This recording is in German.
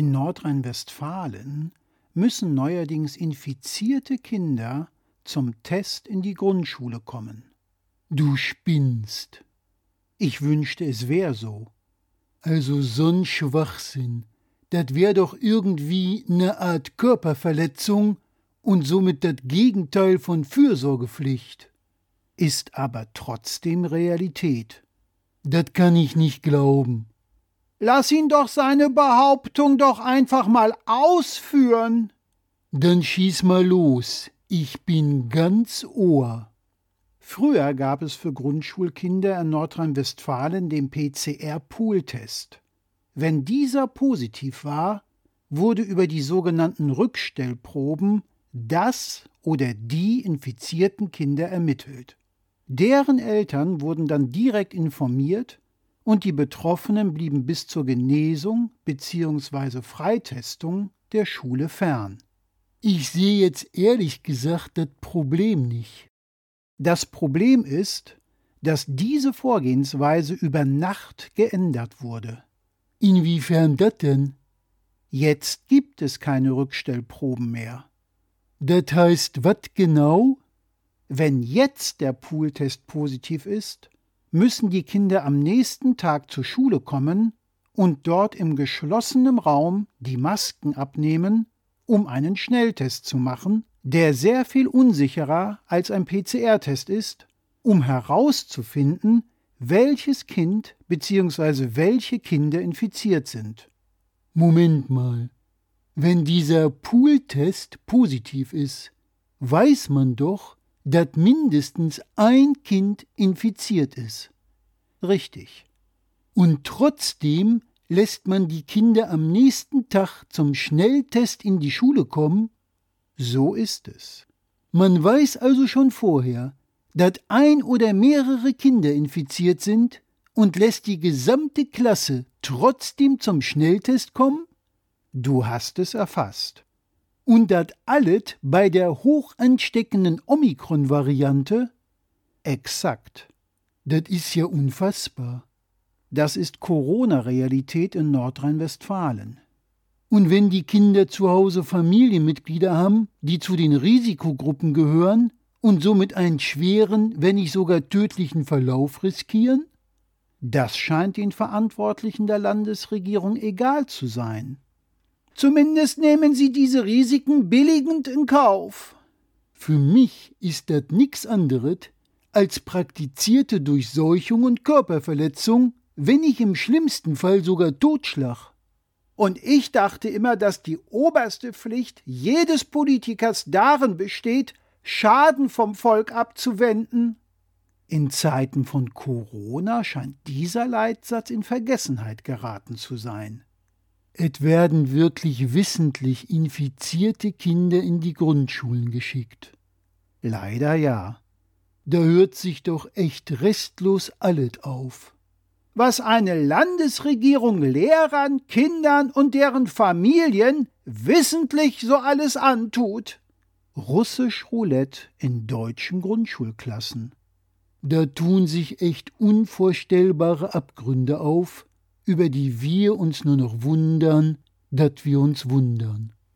In Nordrhein-Westfalen müssen neuerdings infizierte Kinder zum Test in die Grundschule kommen. Du spinnst. Ich wünschte, es wär so. Also so'n Schwachsinn. Das wär doch irgendwie ne Art Körperverletzung und somit das Gegenteil von Fürsorgepflicht. Ist aber trotzdem Realität. Das kann ich nicht glauben. Lass ihn doch seine Behauptung doch einfach mal ausführen. Dann schieß mal los. Ich bin ganz Ohr. Früher gab es für Grundschulkinder in Nordrhein-Westfalen den PCR-Pool-Test. Wenn dieser positiv war, wurde über die sogenannten Rückstellproben das oder die infizierten Kinder ermittelt. Deren Eltern wurden dann direkt informiert und die Betroffenen blieben bis zur Genesung bzw. Freitestung der Schule fern. Ich sehe jetzt ehrlich gesagt das Problem nicht. Das Problem ist, dass diese Vorgehensweise über Nacht geändert wurde. Inwiefern das denn? Jetzt gibt es keine Rückstellproben mehr. Das heißt, was genau? Wenn jetzt der Pooltest positiv ist, müssen die Kinder am nächsten Tag zur Schule kommen und dort im geschlossenen Raum die Masken abnehmen, um einen Schnelltest zu machen, der sehr viel unsicherer als ein PCR-Test ist, um herauszufinden, welches Kind bzw. welche Kinder infiziert sind. Moment mal. Wenn dieser Pooltest positiv ist, weiß man doch, dass mindestens ein Kind infiziert ist. Richtig. Und trotzdem lässt man die Kinder am nächsten Tag zum Schnelltest in die Schule kommen? So ist es. Man weiß also schon vorher, dass ein oder mehrere Kinder infiziert sind und lässt die gesamte Klasse trotzdem zum Schnelltest kommen? Du hast es erfasst. Und das alles bei der hoch ansteckenden Omikron-Variante? Exakt. Das ist ja unfassbar. Das ist Corona-Realität in Nordrhein-Westfalen. Und wenn die Kinder zu Hause Familienmitglieder haben, die zu den Risikogruppen gehören und somit einen schweren, wenn nicht sogar tödlichen Verlauf riskieren? Das scheint den Verantwortlichen der Landesregierung egal zu sein. Zumindest nehmen sie diese Risiken billigend in Kauf. Für mich ist das nichts anderes als praktizierte Durchseuchung und Körperverletzung, wenn nicht im schlimmsten Fall sogar Totschlag. Und ich dachte immer, dass die oberste Pflicht jedes Politikers darin besteht, Schaden vom Volk abzuwenden. In Zeiten von Corona scheint dieser Leitsatz in Vergessenheit geraten zu sein. Es werden wirklich wissentlich infizierte Kinder in die Grundschulen geschickt. Leider ja. Da hört sich doch echt restlos alles auf. Was eine Landesregierung Lehrern, Kindern und deren Familien wissentlich so alles antut. Russisch Roulette in deutschen Grundschulklassen. Da tun sich echt unvorstellbare Abgründe auf, über die wir uns nur noch wundern, dass wir uns wundern.